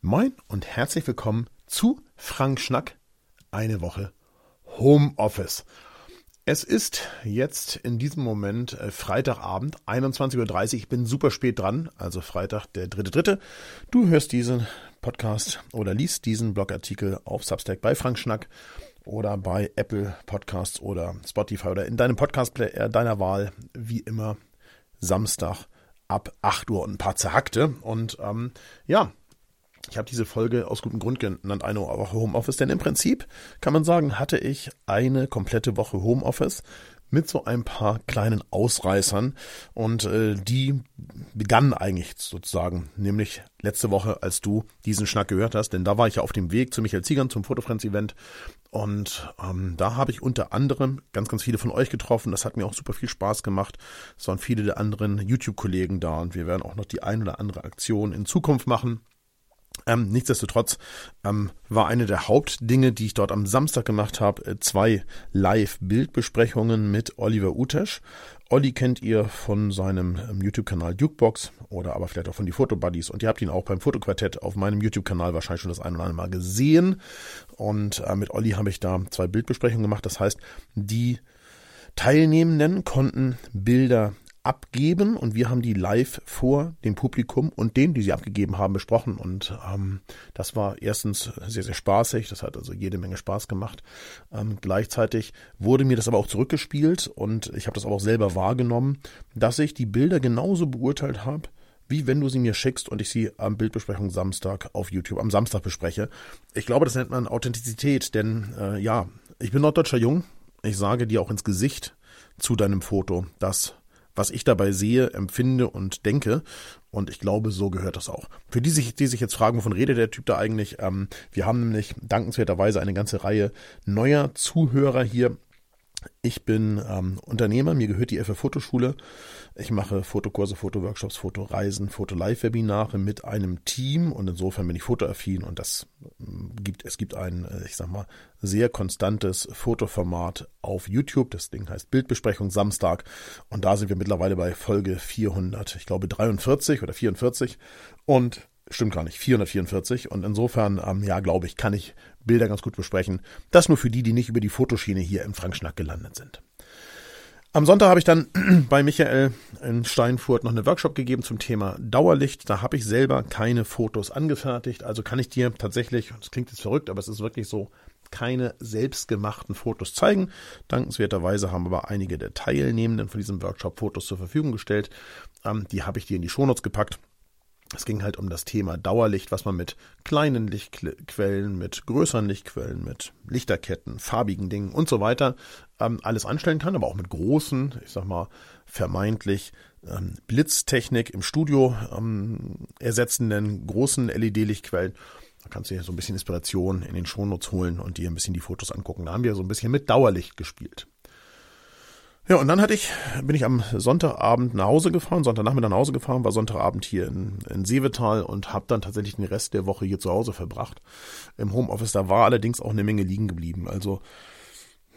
Moin und herzlich willkommen zu Frank Schnack, eine Woche Homeoffice. Es ist jetzt in diesem Moment äh, Freitagabend, 21.30 Uhr. Ich bin super spät dran, also Freitag, der dritte, dritte. Du hörst diesen Podcast oder liest diesen Blogartikel auf Substack bei Frank Schnack oder bei Apple Podcasts oder Spotify oder in deinem Podcast-Player deiner Wahl, wie immer, Samstag ab 8 Uhr und ein paar zerhackte. Und ähm, ja, ich habe diese Folge aus gutem Grund genannt, eine Woche Homeoffice, denn im Prinzip kann man sagen, hatte ich eine komplette Woche Homeoffice mit so ein paar kleinen Ausreißern und äh, die begannen eigentlich sozusagen, nämlich letzte Woche, als du diesen Schnack gehört hast, denn da war ich ja auf dem Weg zu Michael Ziegern zum Fotofriends-Event und ähm, da habe ich unter anderem ganz, ganz viele von euch getroffen. Das hat mir auch super viel Spaß gemacht. Es waren viele der anderen YouTube-Kollegen da und wir werden auch noch die ein oder andere Aktion in Zukunft machen. Ähm, nichtsdestotrotz ähm, war eine der Hauptdinge, die ich dort am Samstag gemacht habe, äh, zwei Live-Bildbesprechungen mit Oliver Utesch. Olli kennt ihr von seinem ähm, YouTube-Kanal Dukebox oder aber vielleicht auch von die Fotobuddies und ihr habt ihn auch beim Fotoquartett auf meinem YouTube-Kanal wahrscheinlich schon das ein oder andere Mal gesehen. Und äh, mit Olli habe ich da zwei Bildbesprechungen gemacht. Das heißt, die Teilnehmenden konnten Bilder abgeben und wir haben die live vor dem Publikum und denen, die sie abgegeben haben, besprochen. Und ähm, das war erstens sehr, sehr spaßig. Das hat also jede Menge Spaß gemacht. Ähm, gleichzeitig wurde mir das aber auch zurückgespielt und ich habe das aber auch selber wahrgenommen, dass ich die Bilder genauso beurteilt habe, wie wenn du sie mir schickst und ich sie am Bildbesprechung Samstag auf YouTube am Samstag bespreche. Ich glaube, das nennt man Authentizität, denn äh, ja, ich bin norddeutscher Jung. Ich sage dir auch ins Gesicht zu deinem Foto, dass was ich dabei sehe, empfinde und denke. Und ich glaube, so gehört das auch. Für die, sich, die sich jetzt fragen, wovon redet der Typ da eigentlich? Ähm, wir haben nämlich dankenswerterweise eine ganze Reihe neuer Zuhörer hier ich bin ähm, Unternehmer, mir gehört die FF Fotoschule. Ich mache Fotokurse, Fotoworkshops, Fotoreisen, Foto-Live-Webinare mit einem Team und insofern bin ich fotoaffin und das ähm, gibt, es gibt ein, äh, ich sag mal, sehr konstantes Fotoformat auf YouTube. Das Ding heißt Bildbesprechung Samstag und da sind wir mittlerweile bei Folge 400, ich glaube 43 oder 44 und stimmt gar nicht, 444 und insofern, ähm, ja, glaube ich, kann ich Bilder ganz gut besprechen. Das nur für die, die nicht über die Fotoschiene hier im Frankschnack gelandet sind. Am Sonntag habe ich dann bei Michael in Steinfurt noch einen Workshop gegeben zum Thema Dauerlicht. Da habe ich selber keine Fotos angefertigt. Also kann ich dir tatsächlich, das klingt jetzt verrückt, aber es ist wirklich so, keine selbstgemachten Fotos zeigen. Dankenswerterweise haben aber einige der Teilnehmenden von diesem Workshop Fotos zur Verfügung gestellt. Ähm, die habe ich dir in die Shownotes gepackt. Es ging halt um das Thema Dauerlicht, was man mit kleinen Lichtquellen, mit größeren Lichtquellen, mit Lichterketten, farbigen Dingen und so weiter ähm, alles anstellen kann, aber auch mit großen, ich sag mal, vermeintlich ähm, Blitztechnik im Studio ähm, ersetzenden großen LED-Lichtquellen. Da kannst du dir so ein bisschen Inspiration in den Shownotes holen und dir ein bisschen die Fotos angucken. Da haben wir so ein bisschen mit Dauerlicht gespielt. Ja, und dann hatte ich, bin ich am Sonntagabend nach Hause gefahren, Sonntagnachmittag nach Hause gefahren, war Sonntagabend hier in, in Seevetal und habe dann tatsächlich den Rest der Woche hier zu Hause verbracht. Im Homeoffice, da war allerdings auch eine Menge liegen geblieben. Also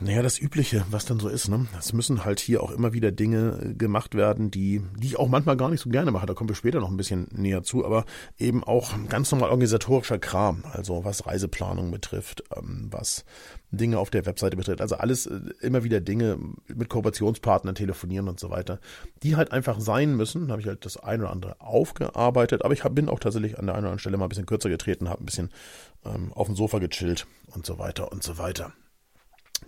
naja, das Übliche, was dann so ist, ne? Es müssen halt hier auch immer wieder Dinge äh, gemacht werden, die, die ich auch manchmal gar nicht so gerne mache. Da kommen wir später noch ein bisschen näher zu, aber eben auch ganz normal organisatorischer Kram. Also was Reiseplanung betrifft, ähm, was Dinge auf der Webseite betrifft. Also alles äh, immer wieder Dinge mit Kooperationspartnern telefonieren und so weiter, die halt einfach sein müssen. Da habe ich halt das eine oder andere aufgearbeitet, aber ich hab, bin auch tatsächlich an der einen oder anderen Stelle mal ein bisschen kürzer getreten, habe ein bisschen ähm, auf dem Sofa gechillt und so weiter und so weiter.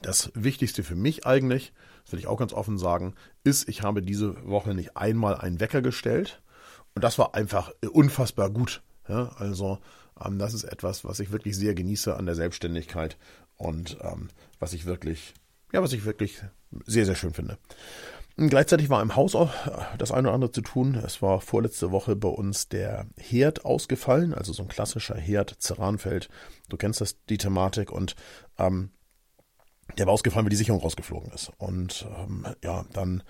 Das Wichtigste für mich eigentlich, das will ich auch ganz offen sagen, ist, ich habe diese Woche nicht einmal einen Wecker gestellt. Und das war einfach unfassbar gut. Ja, also ähm, das ist etwas, was ich wirklich sehr genieße an der Selbstständigkeit und ähm, was ich wirklich, ja, was ich wirklich sehr, sehr schön finde. Gleichzeitig war im Haus auch das eine oder andere zu tun. Es war vorletzte Woche bei uns der Herd ausgefallen, also so ein klassischer Herd, Ceranfeld. Du kennst das, die Thematik und ähm, der war ausgefallen, weil die Sicherung rausgeflogen ist. Und ähm, ja, dann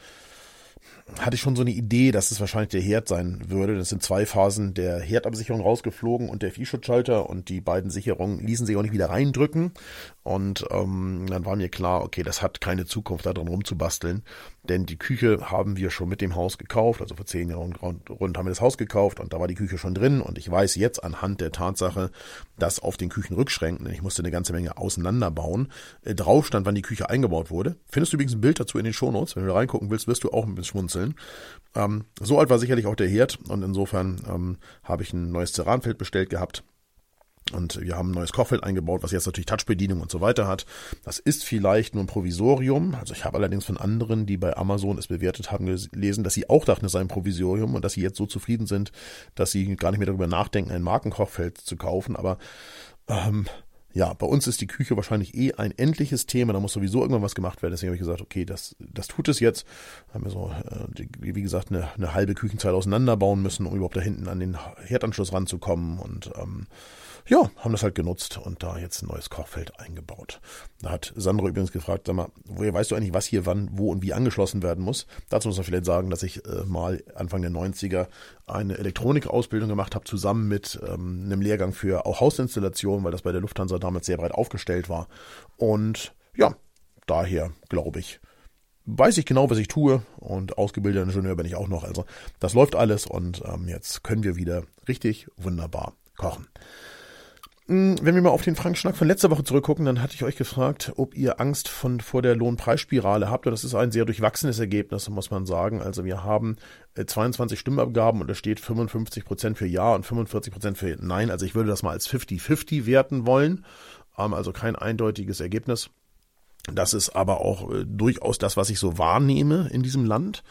hatte ich schon so eine Idee, dass es wahrscheinlich der Herd sein würde. Das sind zwei Phasen der Herdabsicherung rausgeflogen und der Viehschutzschalter und die beiden Sicherungen ließen sich auch nicht wieder reindrücken. Und ähm, dann war mir klar, okay, das hat keine Zukunft, da drin rumzubasteln. Denn die Küche haben wir schon mit dem Haus gekauft, also vor zehn Jahren rund haben wir das Haus gekauft und da war die Küche schon drin. Und ich weiß jetzt anhand der Tatsache, dass auf den Küchenrückschränken, ich musste eine ganze Menge auseinanderbauen, äh, drauf stand, wann die Küche eingebaut wurde. Findest du übrigens ein Bild dazu in den Shownotes. Wenn du da reingucken willst, wirst du auch ein bisschen schmunzeln. Ähm, so alt war sicherlich auch der Herd und insofern ähm, habe ich ein neues Ceranfeld bestellt gehabt und wir haben ein neues Kochfeld eingebaut, was jetzt natürlich Touchbedienung und so weiter hat. Das ist vielleicht nur ein Provisorium. Also ich habe allerdings von anderen, die bei Amazon es bewertet haben, gelesen, dass sie auch dachten, es sei ein Provisorium und dass sie jetzt so zufrieden sind, dass sie gar nicht mehr darüber nachdenken, ein Markenkochfeld zu kaufen. Aber ähm, ja, bei uns ist die Küche wahrscheinlich eh ein endliches Thema. Da muss sowieso irgendwann was gemacht werden. Deswegen habe ich gesagt, okay, das, das tut es jetzt. Haben wir so, äh, wie gesagt, eine, eine halbe Küchenzeit auseinanderbauen müssen, um überhaupt da hinten an den Herdanschluss ranzukommen. Und ähm, ja, haben das halt genutzt und da jetzt ein neues Kochfeld eingebaut. Da hat Sandro übrigens gefragt, sag mal, woher weißt du eigentlich, was hier wann, wo und wie angeschlossen werden muss? Dazu muss man vielleicht sagen, dass ich äh, mal Anfang der 90er eine Elektronikausbildung gemacht habe, zusammen mit ähm, einem Lehrgang für auch Hausinstallation, weil das bei der Lufthansa damals sehr breit aufgestellt war. Und ja, daher glaube ich, weiß ich genau, was ich tue und ausgebildeter Ingenieur bin ich auch noch. Also das läuft alles und ähm, jetzt können wir wieder richtig wunderbar kochen. Hm, wenn wir mal auf den Frank Schnack von letzter Woche zurückgucken, dann hatte ich euch gefragt, ob ihr Angst von, vor der Lohnpreisspirale habt. Und das ist ein sehr durchwachsenes Ergebnis, muss man sagen. Also wir haben 22 äh, Stimmabgaben und da steht 55 Prozent für Ja und 45 Prozent für Nein. Also ich würde das mal als 50-50 werten wollen. Also kein eindeutiges Ergebnis. Das ist aber auch äh, durchaus das, was ich so wahrnehme in diesem Land.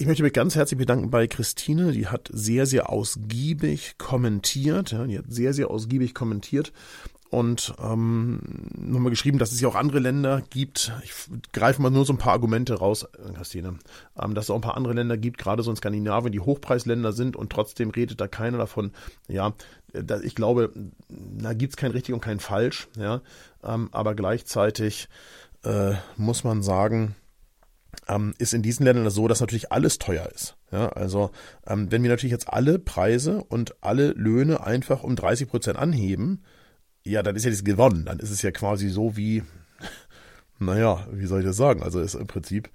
Ich möchte mich ganz herzlich bedanken bei Christine. Die hat sehr, sehr ausgiebig kommentiert. Ja, die hat sehr, sehr ausgiebig kommentiert und ähm, nochmal geschrieben, dass es ja auch andere Länder gibt. Ich greife mal nur so ein paar Argumente raus, äh, Christine, ähm, dass es auch ein paar andere Länder gibt, gerade so in Skandinavien, die Hochpreisländer sind und trotzdem redet da keiner davon. Ja, da, ich glaube, da gibt's kein richtig und kein falsch. Ja, ähm, aber gleichzeitig äh, muss man sagen, ähm, ist in diesen Ländern so, dass natürlich alles teuer ist. Ja, also ähm, wenn wir natürlich jetzt alle Preise und alle Löhne einfach um 30 Prozent anheben, ja, dann ist ja das gewonnen. Dann ist es ja quasi so wie, naja, wie soll ich das sagen? Also ist im Prinzip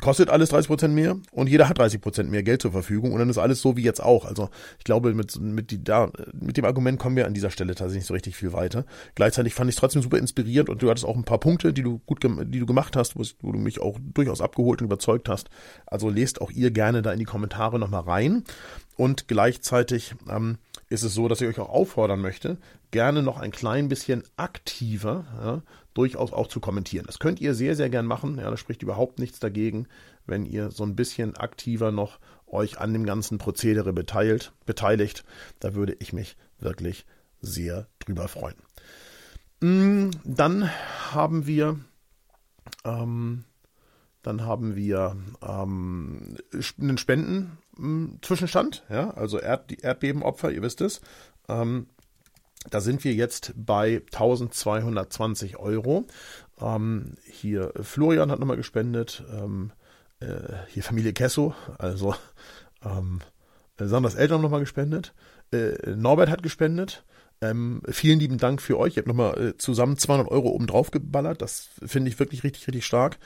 kostet alles 30 Prozent mehr und jeder hat 30 Prozent mehr Geld zur Verfügung und dann ist alles so wie jetzt auch. Also ich glaube, mit, mit, die, da, mit dem Argument kommen wir an dieser Stelle tatsächlich nicht so richtig viel weiter. Gleichzeitig fand ich es trotzdem super inspirierend und du hattest auch ein paar Punkte, die du gut die du gemacht hast, wo, wo du mich auch durchaus abgeholt und überzeugt hast. Also lest auch ihr gerne da in die Kommentare nochmal rein. Und gleichzeitig ähm, ist es so, dass ich euch auch auffordern möchte, gerne noch ein klein bisschen aktiver ja, durchaus auch zu kommentieren. Das könnt ihr sehr, sehr gern machen. Ja, da spricht überhaupt nichts dagegen, wenn ihr so ein bisschen aktiver noch euch an dem ganzen Prozedere beteiligt. beteiligt. Da würde ich mich wirklich sehr drüber freuen. Mm, dann haben wir ähm, dann haben wir ähm, einen Spenden-Zwischenstand, ja, also Erd Erdbebenopfer, ihr wisst es. Ähm, da sind wir jetzt bei 1220 Euro. Ähm, hier Florian hat nochmal gespendet. Ähm, äh, hier Familie Kesso, also ähm, Sanders Eltern nochmal gespendet. Äh, Norbert hat gespendet. Ähm, vielen lieben Dank für euch. Ihr habt nochmal äh, zusammen 200 Euro oben drauf geballert. Das finde ich wirklich richtig, richtig stark.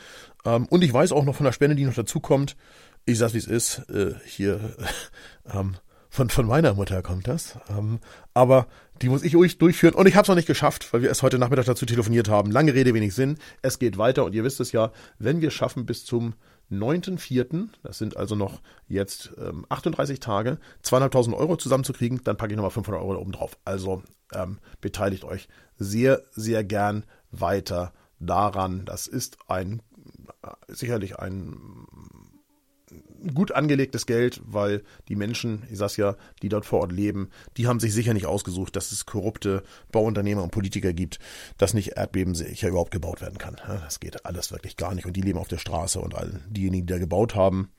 Ähm, und ich weiß auch noch von der Spende, die noch dazukommt. Ich sag's, wie es ist. Äh, hier, ähm, von, von meiner Mutter kommt das. Ähm, aber die muss ich durchführen. Und ich habe es noch nicht geschafft, weil wir erst heute Nachmittag dazu telefoniert haben. Lange Rede, wenig Sinn. Es geht weiter und ihr wisst es ja, wenn wir schaffen bis zum 9.4., das sind also noch jetzt ähm, 38 Tage, 200.000 Euro zusammenzukriegen, dann packe ich nochmal 500 Euro da oben drauf. Also ähm, beteiligt euch sehr, sehr gern weiter daran. Das ist ein äh, sicherlich ein gut angelegtes Geld, weil die Menschen, ich sag's ja, die dort vor Ort leben, die haben sich sicher nicht ausgesucht, dass es korrupte Bauunternehmer und Politiker gibt, dass nicht Erdbeben sicher überhaupt gebaut werden kann. Das geht alles wirklich gar nicht. Und die leben auf der Straße und all diejenigen, die da gebaut haben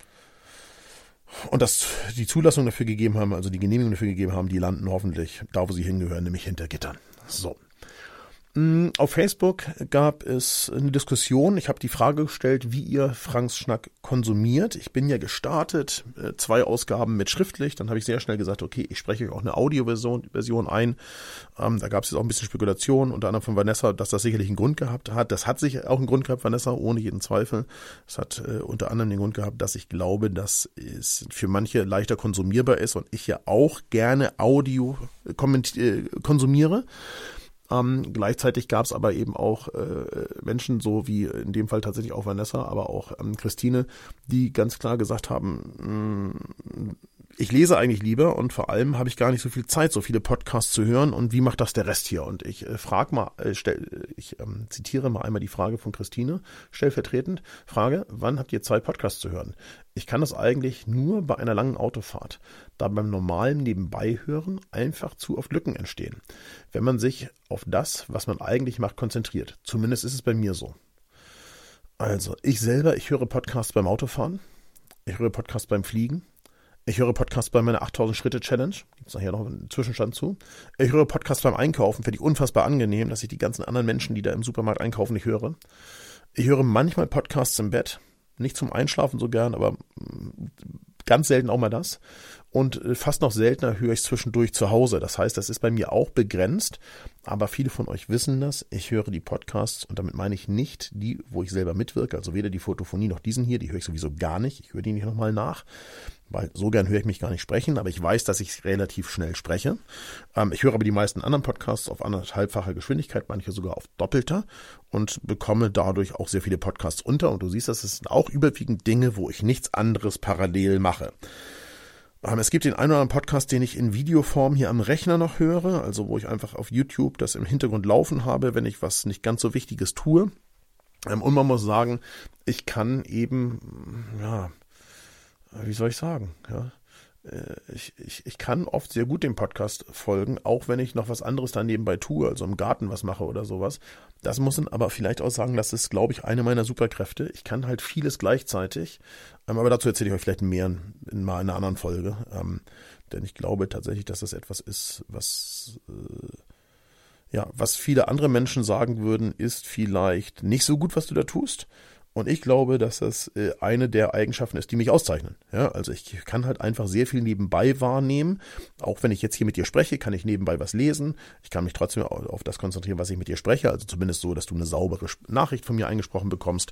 und das die Zulassung dafür gegeben haben, also die Genehmigung dafür gegeben haben, die landen hoffentlich da, wo sie hingehören, nämlich hinter Gittern. So. Mm, auf Facebook gab es eine Diskussion. Ich habe die Frage gestellt, wie ihr Franks Schnack konsumiert. Ich bin ja gestartet, äh, zwei Ausgaben mit schriftlich. Dann habe ich sehr schnell gesagt, okay, ich spreche euch auch eine Audioversion Version ein. Ähm, da gab es jetzt auch ein bisschen Spekulation, unter anderem von Vanessa, dass das sicherlich einen Grund gehabt hat. Das hat sich auch einen Grund gehabt, Vanessa, ohne jeden Zweifel. Es hat äh, unter anderem den Grund gehabt, dass ich glaube, dass es für manche leichter konsumierbar ist und ich ja auch gerne Audio äh, konsumiere. Ähm, gleichzeitig gab es aber eben auch äh, Menschen, so wie in dem Fall tatsächlich auch Vanessa, aber auch ähm, Christine, die ganz klar gesagt haben, mh, mm, ich lese eigentlich lieber und vor allem habe ich gar nicht so viel Zeit, so viele Podcasts zu hören und wie macht das der Rest hier? Und ich äh, frage mal, äh, stell, ich ähm, zitiere mal einmal die Frage von Christine, stellvertretend, Frage, wann habt ihr Zeit, Podcasts zu hören? Ich kann das eigentlich nur bei einer langen Autofahrt, da beim normalen Nebenbeihören einfach zu oft Lücken entstehen, wenn man sich auf das, was man eigentlich macht, konzentriert. Zumindest ist es bei mir so. Also, ich selber, ich höre Podcasts beim Autofahren, ich höre Podcasts beim Fliegen, ich höre Podcasts bei meiner 8000 Schritte Challenge. Gibt es nachher noch einen Zwischenstand zu. Ich höre Podcasts beim Einkaufen. Finde ich unfassbar angenehm, dass ich die ganzen anderen Menschen, die da im Supermarkt einkaufen, nicht höre. Ich höre manchmal Podcasts im Bett. Nicht zum Einschlafen so gern, aber mm, ganz selten auch mal das und äh, fast noch seltener höre ich zwischendurch zu Hause. Das heißt, das ist bei mir auch begrenzt, aber viele von euch wissen das. Ich höre die Podcasts und damit meine ich nicht die, wo ich selber mitwirke, also weder die Fotophonie noch diesen hier, die höre ich sowieso gar nicht. Ich höre die nicht nochmal nach, weil so gern höre ich mich gar nicht sprechen, aber ich weiß, dass ich relativ schnell spreche. Ähm, ich höre aber die meisten anderen Podcasts auf anderthalbfacher Geschwindigkeit, manche sogar auf doppelter und bekomme dadurch auch sehr viele Podcasts unter und du siehst, das sind auch überwiegend Dinge, wo ich nichts anderes parallel mache. Ähm, es gibt den einen oder anderen Podcast, den ich in Videoform hier am Rechner noch höre, also wo ich einfach auf YouTube das im Hintergrund laufen habe, wenn ich was nicht ganz so Wichtiges tue. Ähm, und man muss sagen, ich kann eben, ja, wie soll ich sagen, ja, ich, ich, ich kann oft sehr gut dem Podcast folgen, auch wenn ich noch was anderes da nebenbei tue, also im Garten was mache oder sowas. Das muss man aber vielleicht auch sagen, das ist, glaube ich, eine meiner Superkräfte. Ich kann halt vieles gleichzeitig, ähm, aber dazu erzähle ich euch vielleicht mehr in, in mal einer anderen Folge. Ähm, denn ich glaube tatsächlich, dass das etwas ist, was äh, ja, was viele andere Menschen sagen würden, ist vielleicht nicht so gut, was du da tust. Und ich glaube, dass das äh, eine der Eigenschaften ist, die mich auszeichnen. Ja, also ich kann halt einfach sehr viel nebenbei wahrnehmen. Auch wenn ich jetzt hier mit dir spreche, kann ich nebenbei was lesen. Ich kann mich trotzdem auf das konzentrieren, was ich mit dir spreche. Also zumindest so, dass du eine saubere Nachricht von mir eingesprochen bekommst.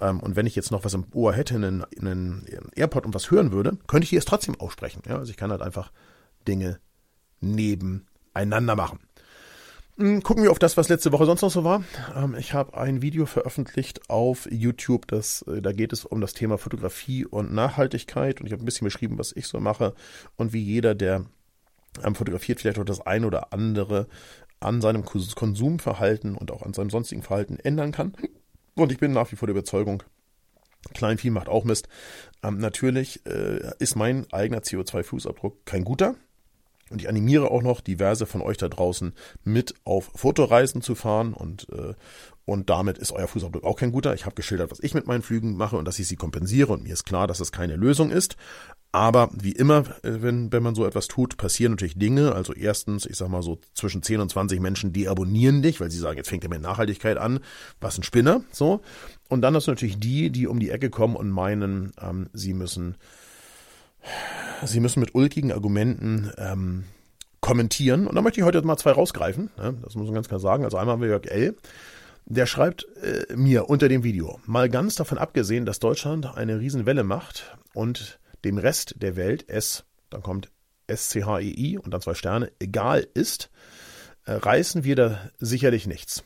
Ähm, und wenn ich jetzt noch was im Ohr hätte, einen, einen AirPod und was hören würde, könnte ich hier es trotzdem aussprechen. Ja, also ich kann halt einfach Dinge nebeneinander machen. Hm, gucken wir auf das, was letzte Woche sonst noch so war. Ähm, ich habe ein Video veröffentlicht auf YouTube, das, äh, da geht es um das Thema Fotografie und Nachhaltigkeit und ich habe ein bisschen beschrieben, was ich so mache und wie jeder, der ähm, fotografiert, vielleicht auch das ein oder andere an seinem Konsumverhalten und auch an seinem sonstigen Verhalten ändern kann. Und ich bin nach wie vor der Überzeugung, Kleinvieh macht auch Mist. Ähm, natürlich äh, ist mein eigener CO2-Fußabdruck kein guter. Und ich animiere auch noch diverse von euch da draußen mit auf Fotoreisen zu fahren und, äh, und damit ist euer Fußabdruck auch kein guter. Ich habe geschildert, was ich mit meinen Flügen mache und dass ich sie kompensiere und mir ist klar, dass das keine Lösung ist. Aber wie immer, äh, wenn, wenn man so etwas tut, passieren natürlich Dinge. Also erstens, ich sag mal so zwischen 10 und 20 Menschen deabonnieren dich, weil sie sagen, jetzt fängt er mit Nachhaltigkeit an. Was ein Spinner, so. Und dann hast du natürlich die, die um die Ecke kommen und meinen, ähm, sie müssen Sie müssen mit ulkigen Argumenten ähm, kommentieren. Und da möchte ich heute mal zwei rausgreifen. Ne? Das muss man ganz klar sagen. Also einmal haben wir Jörg L. Der schreibt äh, mir unter dem Video, mal ganz davon abgesehen, dass Deutschland eine Riesenwelle macht und dem Rest der Welt es, dann kommt SCHEI und dann zwei Sterne, egal ist, äh, reißen wir da sicherlich nichts.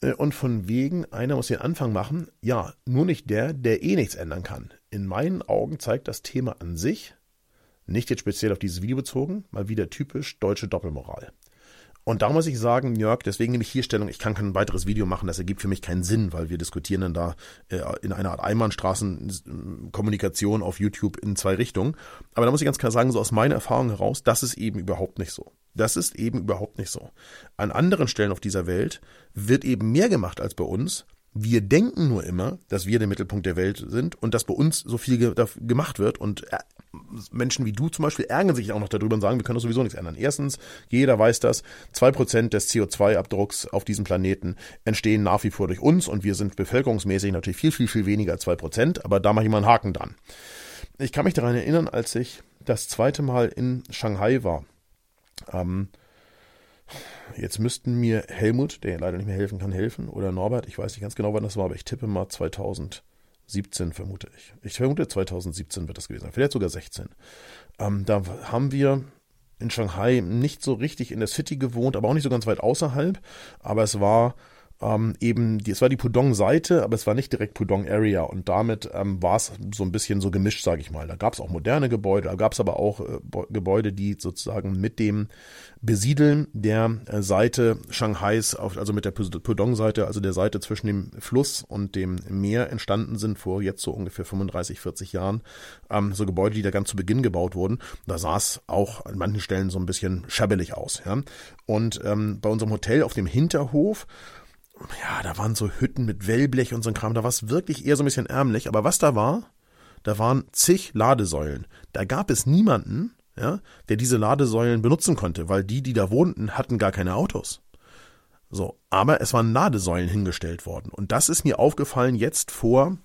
Äh, und von wegen, einer muss den Anfang machen, ja, nur nicht der, der eh nichts ändern kann. In meinen Augen zeigt das Thema an sich, nicht jetzt speziell auf dieses Video bezogen, mal wieder typisch deutsche Doppelmoral. Und da muss ich sagen, Jörg, deswegen nehme ich hier Stellung, ich kann kein weiteres Video machen, das ergibt für mich keinen Sinn, weil wir diskutieren dann da äh, in einer Art Einbahnstraßenkommunikation auf YouTube in zwei Richtungen. Aber da muss ich ganz klar sagen, so aus meiner Erfahrung heraus, das ist eben überhaupt nicht so. Das ist eben überhaupt nicht so. An anderen Stellen auf dieser Welt wird eben mehr gemacht als bei uns, Wir denken nur immer, dass wir der Mittelpunkt der Welt sind und dass bei uns so viel ge gemacht wird und äh, Menschen wie du zum Beispiel ärgern sich auch noch darüber und sagen, wir können das sowieso nichts ändern. Erstens, jeder weiß das, zwei Prozent des CO2-Abdrucks auf diesem Planeten entstehen nach wie vor durch uns und wir sind bevölkerungsmäßig natürlich viel, viel, viel weniger als zwei Prozent, aber da mache ich mal einen Haken dran. Ich kann mich daran erinnern, als ich das zweite Mal in Shanghai war. Ähm, jetzt müssten mir Helmut, der leider nicht mehr helfen kann, helfen, oder Norbert, ich weiß nicht ganz genau, wann das war, aber ich tippe mal 2017 vermute ich. Ich vermute 2017 wird das gewesen sein, vielleicht sogar 16. Ähm, da haben wir in Shanghai nicht so richtig in der City gewohnt, aber auch nicht so ganz weit außerhalb. Aber es war ähm, eben, die, es war die Pudong-Seite, aber es war nicht direkt Pudong-Area und damit ähm, war es so ein bisschen so gemischt, sage ich mal. Da gab es auch moderne Gebäude, da gab es aber auch äh, Gebäude, die sozusagen mit dem Besiedeln der äh, Seite Shanghais, auf, also mit der Pudong-Seite, also der Seite zwischen dem Fluss und dem Meer entstanden sind vor jetzt so ungefähr 35, 40 Jahren. Ähm, so Gebäude, die da ganz zu Beginn gebaut wurden. Da sah es auch an manchen Stellen so ein bisschen schabbelig aus. Ja? Und ähm, bei unserem Hotel auf dem Hinterhof ja, da waren so Hütten mit Wellblech und so ein Kram. Da war es wirklich eher so ein bisschen ärmlich. Aber was da war, da waren zig Ladesäulen. Da gab es niemanden, ja, der diese Ladesäulen benutzen konnte, weil die, die da wohnten, hatten gar keine Autos. So, aber es waren Ladesäulen hingestellt worden. Und das ist mir aufgefallen jetzt vor,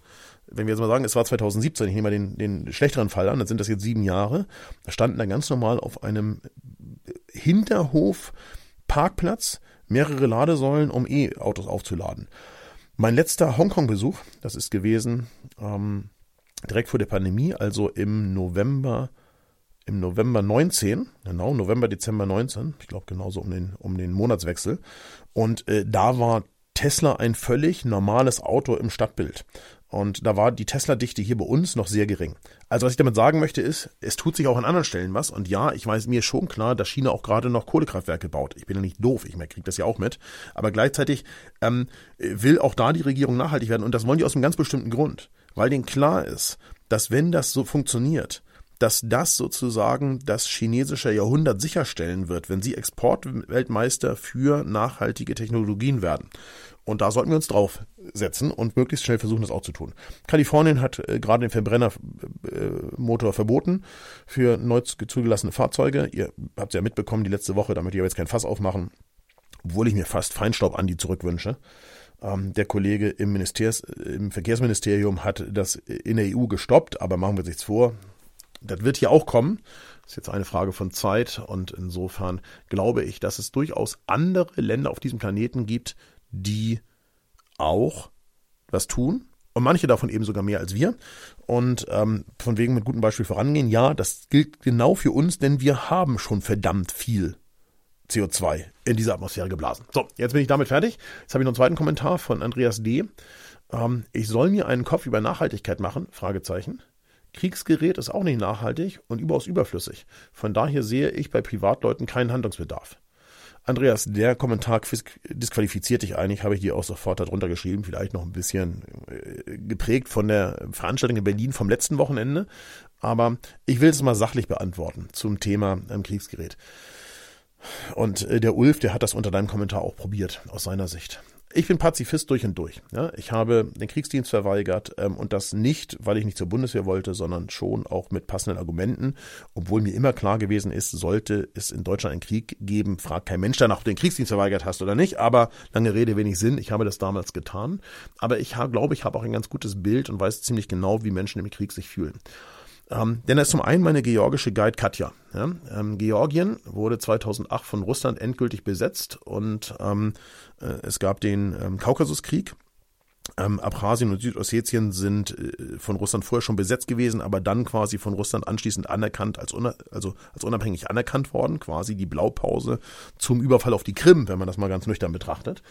wenn wir jetzt mal sagen, es war 2017, ich nehme mal den, den schlechteren Fall an, dann sind das jetzt sieben Jahre, da standen da ganz normal auf einem Hinterhof Parkplatz mehrere Ladesäulen, um E-Autos aufzuladen. Mein letzter Hongkong-Besuch, das ist gewesen ähm, direkt vor der Pandemie, also im November, im November 19, genau, November, Dezember 19, ich glaube genauso um den, um den Monatswechsel. Und äh, da war Tesla ein völlig normales Auto im Stadtbild. Und da war die Tesla-Dichte hier bei uns noch sehr gering. Also was ich damit sagen möchte ist, es tut sich auch an anderen Stellen was. Und ja, ich weiß mir schon klar, dass China auch gerade noch Kohlekraftwerke baut. Ich bin ja nicht doof, ich kriege das ja auch mit. Aber gleichzeitig ähm, will auch da die Regierung nachhaltig werden. Und das wollen die aus einem ganz bestimmten Grund. Weil denen klar ist, dass wenn das so funktioniert, dass das sozusagen das chinesische Jahrhundert sicherstellen wird, wenn sie Exportweltmeister für nachhaltige Technologien werden. Und da sollten wir uns draufsetzen und möglichst schnell versuchen, das auch zu tun. Kalifornien hat äh, gerade den Verbrennermotor äh, verboten für neu zugelassene Fahrzeuge. Ihr habt es ja mitbekommen die letzte Woche, damit ich aber jetzt kein Fass aufmachen, obwohl ich mir fast Feinstaub an die zurückwünsche. Ähm, der Kollege im, im Verkehrsministerium hat das in der EU gestoppt, aber machen wir uns nichts vor. Das wird hier auch kommen. Das ist jetzt eine Frage von Zeit und insofern glaube ich, dass es durchaus andere Länder auf diesem Planeten gibt, die auch was tun und manche davon eben sogar mehr als wir. Und ähm, von wegen mit gutem Beispiel vorangehen, ja, das gilt genau für uns, denn wir haben schon verdammt viel CO2 in diese Atmosphäre geblasen. So, jetzt bin ich damit fertig. Jetzt habe ich noch einen zweiten Kommentar von Andreas D. Ähm, ich soll mir einen Kopf über Nachhaltigkeit machen? Fragezeichen. Kriegsgerät ist auch nicht nachhaltig und überaus überflüssig. Von daher sehe ich bei Privatleuten keinen Handlungsbedarf. Andreas, der Kommentar disqualifiziert dich eigentlich, habe ich dir auch sofort darunter geschrieben, vielleicht noch ein bisschen äh, geprägt von der Veranstaltung in Berlin vom letzten Wochenende. Aber ich will es mal sachlich beantworten zum Thema ähm, Kriegsgerät. Und äh, der Ulf, der hat das unter deinem Kommentar auch probiert, aus seiner Sicht. Ich bin Pazifist durch und durch. Ja, ich habe den Kriegsdienst verweigert ähm, und das nicht, weil ich nicht zur Bundeswehr wollte, sondern schon auch mit passenden Argumenten. Obwohl mir immer klar gewesen ist, sollte es in Deutschland einen Krieg geben, fragt kein Mensch danach, ob du den Kriegsdienst verweigert hast oder nicht. Aber lange Rede, wenig Sinn. Ich habe das damals getan. Aber ich glaube, ich habe auch ein ganz gutes Bild und weiß ziemlich genau, wie Menschen im Krieg sich fühlen. Ähm, denn da ist zum einen meine georgische Guide Katja. Ja? Ähm, Georgien wurde 2008 von Russland endgültig besetzt und ähm, äh, es gab den ähm, Kaukasuskrieg. Ähm, Abchasien und Südossetien sind äh, von Russland vorher schon besetzt gewesen, aber dann quasi von Russland anschließend anerkannt, als, also als unabhängig anerkannt worden, quasi die Blaupause zum Überfall auf die Krim, wenn man das mal ganz nüchtern betrachtet.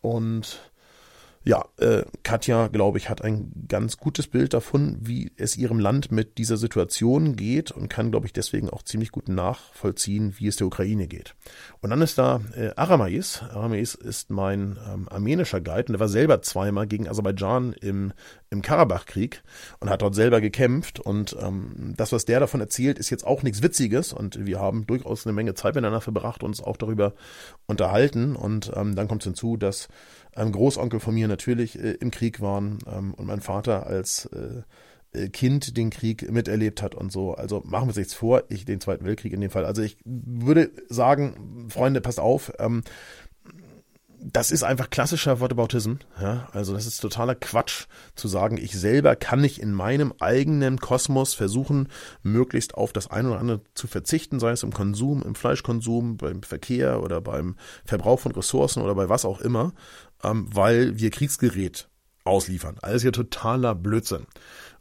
Und ja, äh, Katja, glaube ich, hat ein ganz gutes Bild davon, wie es ihrem Land mit dieser Situation geht und kann, glaube ich, deswegen auch ziemlich gut nachvollziehen, wie es der Ukraine geht. Und dann ist da äh, Aramais. Aramais ist mein ähm, armenischer Guide und er war selber zweimal gegen Aserbaidschan im, im Karabachkrieg und hat dort selber gekämpft. Und ähm, das, was der davon erzählt, ist jetzt auch nichts Witziges und wir haben durchaus eine Menge Zeit miteinander verbracht, uns auch darüber unterhalten. Und ähm, dann kommt es hinzu, dass ähm, Großonkel von mir natürlich äh, im Krieg waren ähm, und mein Vater als äh, äh, Kind den Krieg miterlebt hat und so. Also machen wir uns nichts vor, ich den Zweiten Weltkrieg in dem Fall. Also ich würde sagen, Freunde, passt auf, ähm, das ist einfach klassischer Whataboutism. Ja? Also das ist totaler Quatsch zu sagen, ich selber kann nicht in meinem eigenen Kosmos versuchen, möglichst auf das eine oder andere zu verzichten, sei es im Konsum, im Fleischkonsum, beim Verkehr oder beim Verbrauch von Ressourcen oder bei was auch immer, ähm, weil wir Kriegsgerät ausliefern. Alles ja totaler Blödsinn.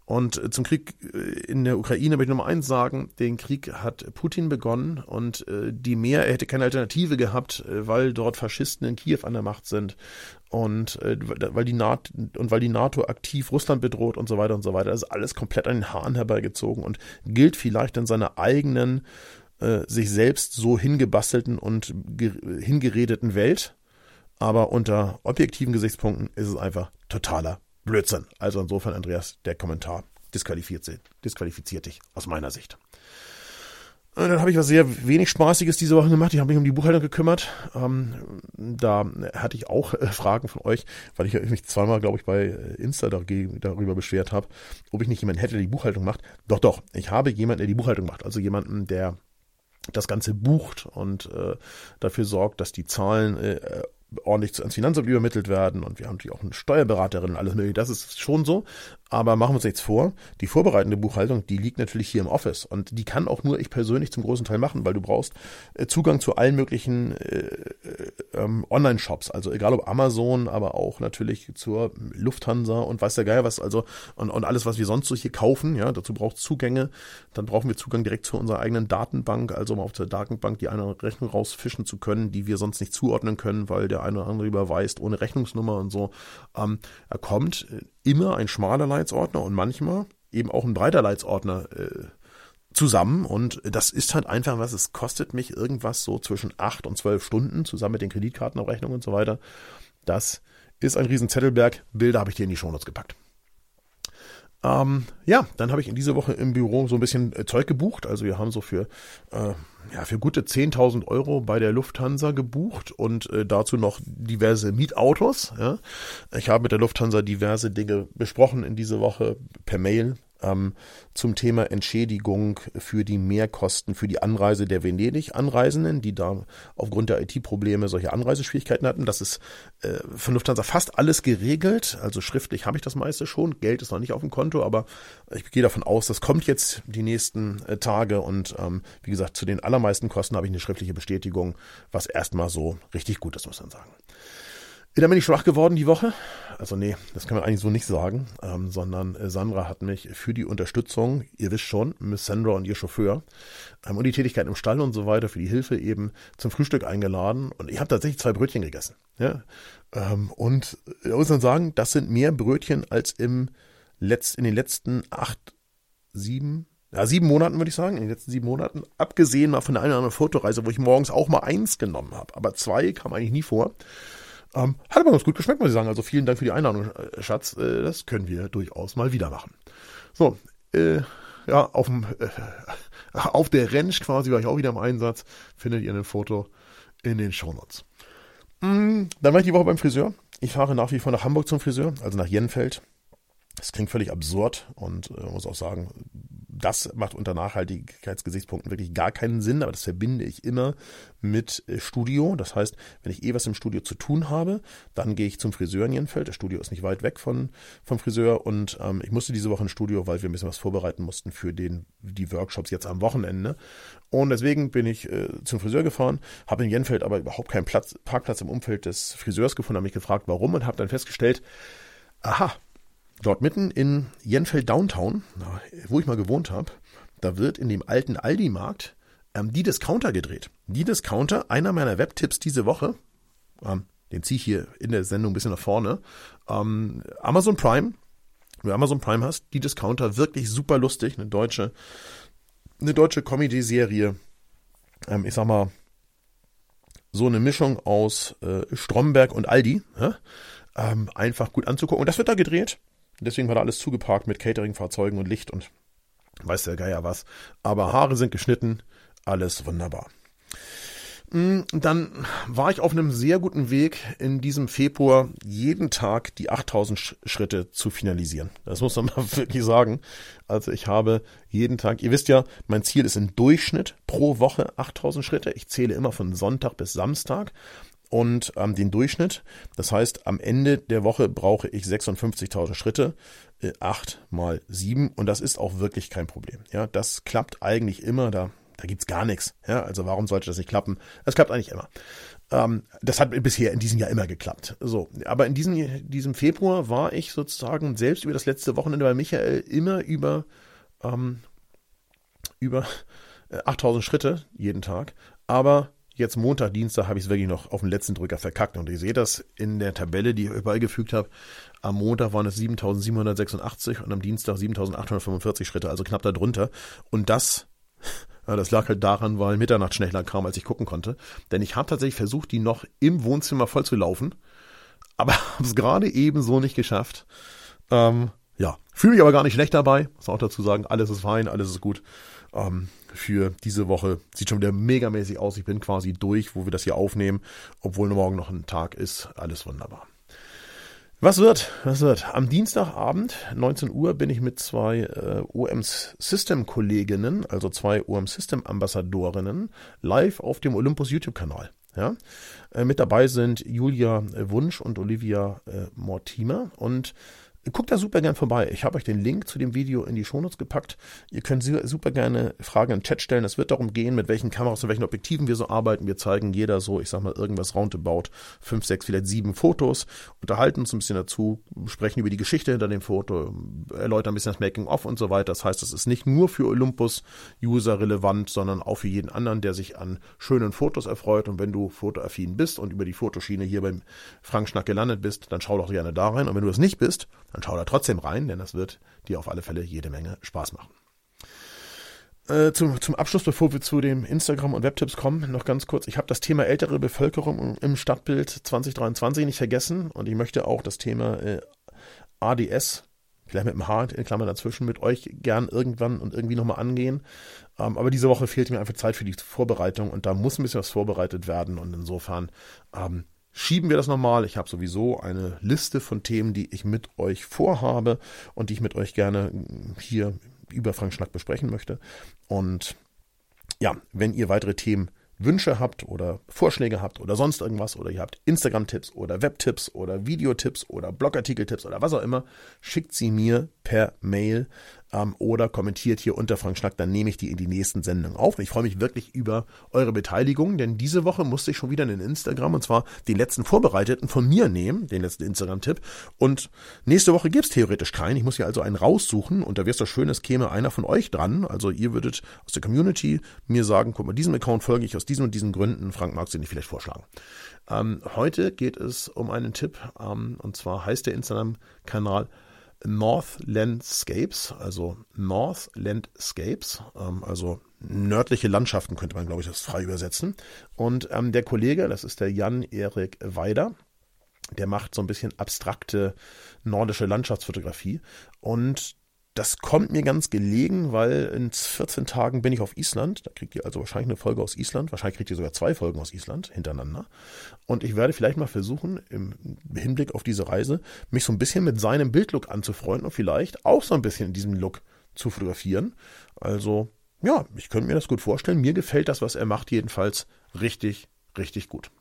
Und zum Krieg äh, in der Ukraine möchte ich Nummer eins sagen, den Krieg hat Putin begonnen und äh, die Mehr, er hätte keine Alternative gehabt, äh, weil dort Faschisten in Kiew an der Macht sind und weil die NATO und weil die NATO aktiv Russland bedroht und so weiter und so weiter. Das ist alles komplett an den Haaren herbeigezogen und gilt vielleicht in seiner eigenen, sich selbst so hingebastelten und hingeredeten Welt. Aber unter objektiven Gesichtspunkten ist es einfach totaler Blödsinn. Also insofern, Andreas, der Kommentar disqualifiziert, disqualifiziert dich aus meiner Sicht. Und dann habe ich was sehr wenig Spaßiges diese Woche gemacht. Ich habe mich um die Buchhaltung gekümmert. Ähm, da hatte ich auch äh, Fragen von euch, weil ich mich zweimal, glaube ich, bei Insta darüber beschwert habe, ob ich nicht jemanden hätte, der die Buchhaltung macht. Doch, doch, ich habe jemanden, der die Buchhaltung macht. Also jemanden, der das Ganze bucht und äh, dafür sorgt, dass die Zahlen äh, ordentlich ans Finanzamt übermittelt werden und wir haben natürlich auch eine Steuerberaterin und alles mögliche. Das ist schon so. Aber machen wir uns jetzt vor, die vorbereitende Buchhaltung, die liegt natürlich hier im Office. Und die kann auch nur ich persönlich zum großen Teil machen, weil du brauchst äh, Zugang zu allen möglichen äh, äh, ähm, Online-Shops, also egal ob Amazon, aber auch natürlich zur Lufthansa und weiß der Geier was, also und, und alles, was wir sonst so hier kaufen, ja, dazu braucht Zugänge, dann brauchen wir Zugang direkt zu unserer eigenen Datenbank, also um auf der Datenbank die eine Rechnung rausfischen zu können, die wir sonst nicht zuordnen können, weil der eine oder andere überweist ohne Rechnungsnummer und so. Ähm, er kommt immer ein schmaler Leitsordner und manchmal eben auch ein breiter Leitsordner äh, zusammen und das ist halt einfach was, es kostet mich irgendwas so zwischen acht und zwölf Stunden zusammen mit den Kreditkartenabrechnungen und so weiter. Das ist ein riesen Zettelberg. Bilder habe ich dir in die Shownotes gepackt. Ähm, ja, dann habe ich in dieser Woche im Büro so ein bisschen äh, Zeug gebucht. Also wir haben so für, äh, ja, für gute 10.000 Euro bei der Lufthansa gebucht und äh, dazu noch diverse Mietautos. Ja. Ich habe mit der Lufthansa diverse Dinge besprochen in dieser Woche per Mail ähm, zum Thema Entschädigung für die Mehrkosten für die Anreise der Venedig-Anreisenden, die da aufgrund der IT-Probleme solche Anreiseschwierigkeiten hatten. Das ist äh, von Lufthansa fast alles geregelt. Also schriftlich habe ich das meiste schon. Geld ist noch nicht auf dem Konto, aber ich gehe davon aus, das kommt jetzt die nächsten äh, Tage. Und ähm, wie gesagt, zu den allermeisten Kosten habe ich eine schriftliche Bestätigung, was erstmal so richtig gut ist, muss man sagen. Dann bin ich schwach geworden die Woche. Also nee, das kann man eigentlich so nicht sagen, ähm, sondern äh, Sandra hat mich für die Unterstützung, ihr wisst schon, Miss Sandra und ihr Chauffeur, ähm, und die Tätigkeit im Stall und so weiter, für die Hilfe eben zum Frühstück eingeladen. Und ich habe tatsächlich zwei Brötchen gegessen. Ja? Ähm, und ich muss dann sagen, das sind mehr Brötchen als im Letz-, in den letzten acht, sieben, ja, sieben Monaten würde ich sagen, in den letzten sieben Monaten, abgesehen mal von der einen oder anderen Fotoreise, wo ich morgens auch mal eins genommen habe. Aber zwei kam eigentlich nie vor. Ähm, hat aber uns gut geschmeckt, muss ich sagen. Also vielen Dank für die Einladung, äh, Schatz. Äh, das können wir durchaus mal wieder machen. So, äh, ja, auf äh, auf der Ranch quasi war ich auch wieder im Einsatz. Findet ihr ein Foto in den Shownotes. Mm, dann war ich die Woche beim Friseur. Ich fahre nach wie vor nach Hamburg zum Friseur, also nach Jenfeld. Das klingt völlig absurd und äh, muss auch sagen, das macht unter Nachhaltigkeitsgesichtspunkten wirklich gar keinen Sinn, aber das verbinde ich immer mit äh, Studio. Das heißt, wenn ich eh was im Studio zu tun habe, dann gehe ich zum Friseur in Jenfeld. Das Studio ist nicht weit weg von, vom Friseur und ähm, ich musste diese Woche ins Studio, weil wir ein bisschen was vorbereiten mussten für den, die Workshops jetzt am Wochenende. Und deswegen bin ich äh, zum Friseur gefahren, habe in Jenfeld aber überhaupt keinen Platz, Parkplatz im Umfeld des Friseurs gefunden, habe mich gefragt, warum und habe dann festgestellt, aha, Dort mitten in Jenfeld Downtown, wo ich mal gewohnt habe, da wird in dem alten Aldi-Markt ähm, die Discounter gedreht. Die Discounter, einer meiner Webtipps diese Woche, ähm, den ziehe ich hier in der Sendung ein bisschen nach vorne. Ähm, Amazon Prime, wenn du Amazon Prime hast, die Discounter wirklich super lustig, eine deutsche, eine deutsche Comedy-Serie. Ähm, ich sag mal, so eine Mischung aus äh, Stromberg und Aldi. Ähm, einfach gut anzugucken. Und das wird da gedreht. Deswegen war da alles zugeparkt mit Cateringfahrzeugen und Licht und weiß der Geier was. Aber Haare sind geschnitten, alles wunderbar. Mm, dann war ich auf einem sehr guten Weg in diesem Februar jeden Tag die 8000 Schritte zu finalisieren. Das muss man mal wirklich sagen. Also ich habe jeden Tag, ihr wisst ja, mein Ziel ist im Durchschnitt pro Woche 8000 Schritte. Ich zähle immer von Sonntag bis Samstag und ähm, den Durchschnitt. Das heißt, am Ende der Woche brauche ich 56.000 Schritte, äh, 8 mal 7 und das ist auch wirklich kein Problem. Ja, das klappt eigentlich immer. Da da gibt's gar nichts. Ja, also warum sollte das nicht klappen? Es klappt eigentlich immer. Ähm, das hat bisher in diesem Jahr immer geklappt. So, aber in diesem, diesem Februar war ich sozusagen selbst über das letzte Wochenende bei Michael immer über, ähm, über 8000 äh, Schritte jeden Tag. Aber jetzt Montag, Dienstag habe ich es wirklich noch auf den letzten Drücker verkackt. Und ihr seht das in der Tabelle, die ich euch beigefügt habe. Am Montag waren es 7786 und am Dienstag 7845 Schritte, also knapp darunter. Und das das lag halt daran, weil Mitternacht schneller kam, als ich gucken konnte. Denn ich habe tatsächlich versucht, die noch im Wohnzimmer voll zu laufen, aber habe es gerade eben so nicht geschafft. Ähm, ja, fühle mich aber gar nicht schlecht dabei. Muss auch dazu sagen, alles ist fein, alles ist gut. Ähm, für diese Woche sieht schon wieder megamäßig aus. Ich bin quasi durch, wo wir das hier aufnehmen, obwohl morgen noch ein Tag ist. Alles wunderbar. Was wird? Was wird? Am Dienstagabend, 19 Uhr, bin ich mit zwei äh, OM System Kolleginnen, also zwei OM System Ambassadorinnen, live auf dem Olympus YouTube-Kanal. Ja? Äh, mit dabei sind Julia Wunsch und Olivia äh, Mortimer und Guckt da super gern vorbei. Ich habe euch den Link zu dem Video in die Shownotes gepackt. Ihr könnt super gerne Fragen im Chat stellen. Es wird darum gehen, mit welchen Kameras und welchen Objektiven wir so arbeiten. Wir zeigen jeder so, ich sag mal, irgendwas roundabout fünf, sechs, vielleicht sieben Fotos, unterhalten uns ein bisschen dazu, sprechen über die Geschichte hinter dem Foto, erläutern ein bisschen das Making-of und so weiter. Das heißt, es ist nicht nur für Olympus-User relevant, sondern auch für jeden anderen, der sich an schönen Fotos erfreut. Und wenn du fotoaffin bist und über die Fotoschiene hier beim Frank Schnack gelandet bist, dann schau doch gerne da rein. Und wenn du es nicht bist, dann schau da trotzdem rein, denn das wird dir auf alle Fälle jede Menge Spaß machen. Äh, zum, zum Abschluss, bevor wir zu den Instagram- und Webtipps kommen, noch ganz kurz. Ich habe das Thema ältere Bevölkerung im Stadtbild 2023 nicht vergessen und ich möchte auch das Thema äh, ADS, vielleicht mit dem H in Klammern dazwischen, mit euch gern irgendwann und irgendwie nochmal angehen. Ähm, aber diese Woche fehlt mir einfach Zeit für die Vorbereitung und da muss ein bisschen was vorbereitet werden und insofern ähm, schieben wir das nochmal. Ich habe sowieso eine Liste von Themen, die ich mit euch vorhabe und die ich mit euch gerne hier über Frank Schnack besprechen möchte. Und ja, wenn ihr weitere Themen Wünsche habt oder Vorschläge habt oder sonst irgendwas oder ihr habt Instagram-Tipps oder Web-Tipps oder Videotipps oder Blogartikel-Tipps oder was auch immer, schickt sie mir per Mail ähm, oder kommentiert hier unter Frank Schnack, dann nehme ich die in die nächsten Sendungen auf. Und ich freue mich wirklich über eure Beteiligung, denn diese Woche musste ich schon wieder einen Instagram und zwar den letzten Vorbereiteten von mir nehmen, den letzten Instagram-Tipp. Und nächste Woche gibt's theoretisch keinen. Ich muss hier also einen raussuchen und da wäre es doch schön, es käme einer von euch dran. Also ihr würdet aus der Community mir sagen, guck mal, diesem Account folge ich aus diesen und diesen Gründen. Frank, magst du nicht vielleicht vorschlagen? Ähm, heute geht es um einen Tipp ähm, und zwar heißt der Instagram-Kanal North Landscapes, also North Landscapes, ähm, also nördliche Landschaften könnte man, glaube ich, das frei übersetzen. Und ähm, der Kollege, das ist der Jan-Erik Weider, der macht so ein bisschen abstrakte nordische Landschaftsfotografie. Und das kommt mir ganz gelegen, weil in 14 Tagen bin ich auf Island. Da kriegt ihr also wahrscheinlich eine Folge aus Island. Wahrscheinlich kriegt ihr sogar zwei Folgen aus Island hintereinander. Und ich werde vielleicht mal versuchen, im Hinblick auf diese Reise, mich so ein bisschen mit seinem Bildlook anzufreunden und vielleicht auch so ein bisschen in diesem Look zu fotografieren. Also, ja, ich könnte mir das gut vorstellen. Mir gefällt das, was er macht, jedenfalls richtig, richtig gut.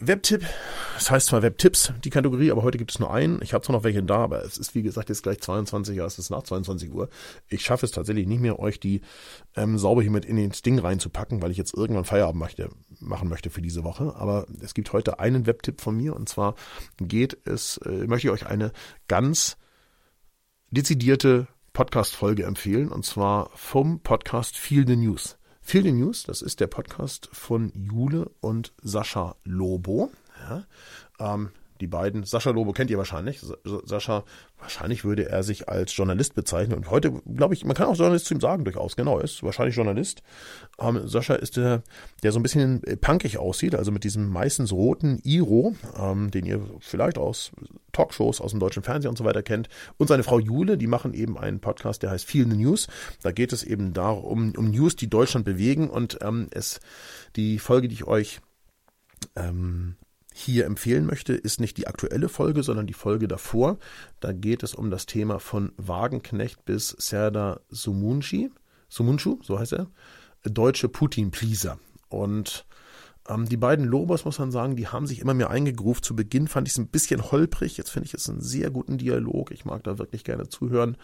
Webtipp, das heißt zwar Webtipps, die Kategorie, aber heute gibt es nur einen. Ich habe zwar noch welche da, aber es ist wie gesagt jetzt gleich 22 Uhr, es ist nach 22 Uhr. Ich schaffe es tatsächlich nicht mehr, euch die ähm, sauber hier mit in den Ding reinzupacken, weil ich jetzt irgendwann Feierabend möchte, machen möchte für diese Woche. Aber es gibt heute einen Webtipp von mir und zwar geht es, äh, möchte ich euch eine ganz dezidierte Podcast-Folge empfehlen und zwar vom Podcast Feel the News. Feel News, das ist der Podcast von Jule und Sascha Lobo. Ja, ähm, die beiden. Sascha Lobo kennt ihr wahrscheinlich. Sascha, wahrscheinlich würde er sich als Journalist bezeichnen. Und heute, glaube ich, man kann auch Journalist zu ihm sagen, durchaus. Genau, ist wahrscheinlich Journalist. Ähm, Sascha ist der, der so ein bisschen punkig aussieht, also mit diesem meistens roten Iro, ähm, den ihr vielleicht aus Talkshows, aus dem deutschen Fernsehen und so weiter kennt. Und seine Frau Jule, die machen eben einen Podcast, der heißt Feel the News. Da geht es eben darum, um News, die Deutschland bewegen. Und ähm, es, die Folge, die ich euch ähm, hier empfehlen möchte, ist nicht die aktuelle Folge, sondern die Folge davor. Da geht es um das Thema von Wagenknecht bis Serdar Sumunji, Sumunschu, so heißt er, deutsche Putin-Pleaser. Und ähm, die beiden Lobos, muss man sagen, die haben sich immer mehr eingegruft. Zu Beginn fand ich es ein bisschen holprig. Jetzt finde ich es einen sehr guten Dialog. Ich mag da wirklich gerne zuhören.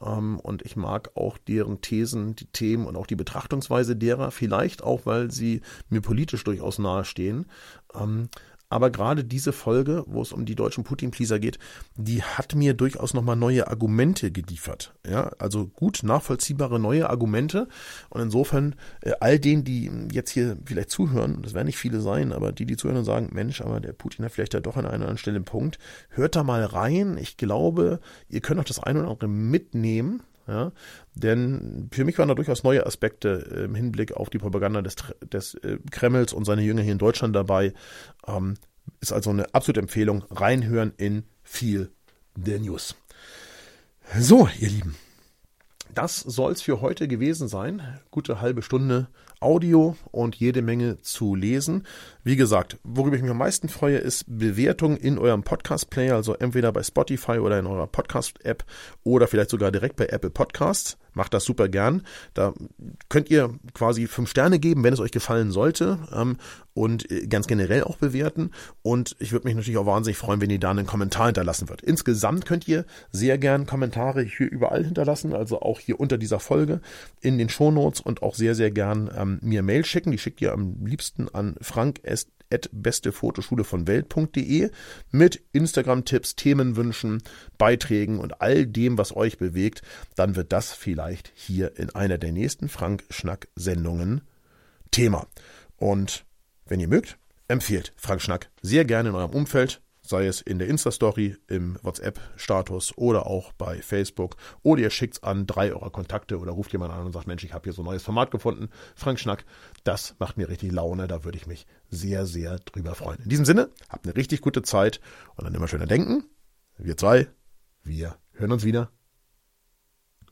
Ähm, und ich mag auch deren Thesen, die Themen und auch die Betrachtungsweise derer. Vielleicht auch, weil sie mir politisch durchaus nahestehen. Ähm, aber gerade diese Folge, wo es um die deutschen Putin-Pleaser geht, die hat mir durchaus nochmal neue Argumente geliefert. Ja, also gut nachvollziehbare neue Argumente. Und insofern, äh, all denen, die jetzt hier vielleicht zuhören, das werden nicht viele sein, aber die, die zuhören und sagen, Mensch, aber der Putin hat vielleicht da doch an einer anderen Stelle einen Punkt, hört da mal rein. Ich glaube, ihr könnt auch das eine oder andere mitnehmen. Ja, denn für mich waren da durchaus neue Aspekte im Hinblick auf die Propaganda des, des äh, Kremls und seine Jünger hier in Deutschland dabei. Ähm, ist also eine absolute Empfehlung. Reinhören in viel der News. So, ihr Lieben. Das soll's für heute gewesen sein. Gute halbe Stunde Audio und jede Menge zu lesen. Wie gesagt, worüber ich mich am meisten freue, ist Bewertung in eurem Podcast-Player, also entweder bei Spotify oder in eurer Podcast-App oder vielleicht sogar direkt bei Apple Podcasts. Macht das super gern. Da könnt ihr quasi fünf Sterne geben, wenn es euch gefallen sollte ähm, und äh, ganz generell auch bewerten. Und ich würde mich natürlich auch wahnsinnig freuen, wenn ihr da einen Kommentar hinterlassen wird. Insgesamt könnt ihr sehr gern Kommentare hier überall hinterlassen, also auch hier unter dieser Folge in den Shownotes und auch sehr, sehr gern ähm, mir Mail schicken. Die schickt ihr am liebsten an frank.bestefotoschule von Welt.de mit Instagram-Tipps, Themenwünschen, Beiträgen und all dem, was euch bewegt. Dann wird das vielleicht hier in einer der nächsten Frank-Schnack-Sendungen Thema. Und wenn ihr mögt, empfehlt Frank Schnack sehr gerne in eurem Umfeld sei es in der Insta-Story, im WhatsApp-Status oder auch bei Facebook. Oder ihr schickt es an drei eurer Kontakte oder ruft jemand an und sagt, Mensch, ich habe hier so ein neues Format gefunden. Frank Schnack, das macht mir richtig Laune. Da würde ich mich sehr, sehr drüber freuen. In diesem Sinne, habt eine richtig gute Zeit und dann immer schöner denken. Wir zwei, wir hören uns wieder.